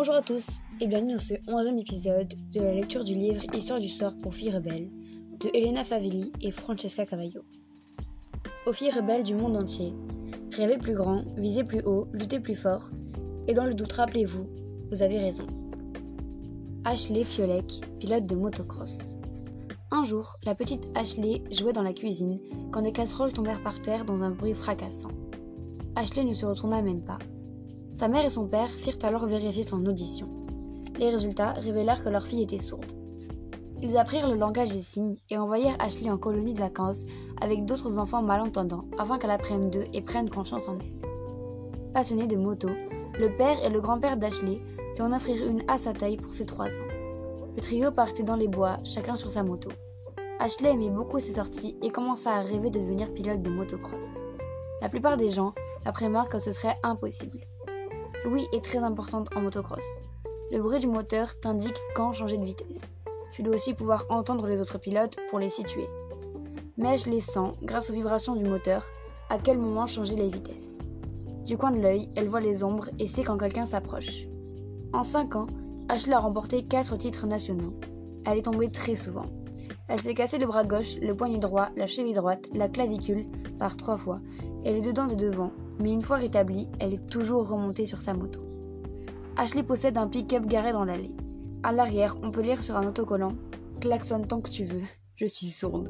Bonjour à tous et bienvenue dans ce 11e épisode de la lecture du livre Histoire du sort pour filles rebelles de Elena Favelli et Francesca Cavallo. Aux filles rebelles du monde entier, rêvez plus grand, visez plus haut, luttez plus fort, et dans le doute rappelez-vous, vous avez raison. Ashley Fiolek, pilote de motocross. Un jour, la petite Ashley jouait dans la cuisine quand des casseroles tombèrent par terre dans un bruit fracassant. Ashley ne se retourna même pas. Sa mère et son père firent alors vérifier son audition. Les résultats révélèrent que leur fille était sourde. Ils apprirent le langage des signes et envoyèrent Ashley en colonie de vacances avec d'autres enfants malentendants afin qu'elle apprenne d'eux et prenne confiance en elle. Passionné de moto, le père et le grand-père d'Ashley lui en offrirent une à sa taille pour ses trois ans. Le trio partait dans les bois, chacun sur sa moto. Ashley aimait beaucoup ses sorties et commença à rêver de devenir pilote de motocross. La plupart des gens apprirent que ce serait impossible. L'ouïe est très importante en motocross. Le bruit du moteur t'indique quand changer de vitesse. Tu dois aussi pouvoir entendre les autres pilotes pour les situer. Mèche les sent, grâce aux vibrations du moteur, à quel moment changer les vitesses. Du coin de l'œil, elle voit les ombres et sait quand quelqu'un s'approche. En 5 ans, Ashley a remporté 4 titres nationaux. Elle est tombée très souvent. Elle s'est cassé le bras gauche, le poignet droit, la cheville droite, la clavicule par trois fois et les deux dents de devant, mais une fois rétablie, elle est toujours remontée sur sa moto. Ashley possède un pick-up garé dans l'allée. À l'arrière, on peut lire sur un autocollant Klaxonne tant que tu veux, je suis sourde.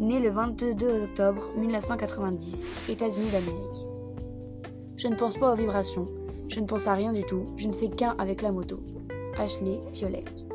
Née le 22 octobre 1990, États-Unis d'Amérique. Je ne pense pas aux vibrations, je ne pense à rien du tout, je ne fais qu'un avec la moto. Ashley Fiolek.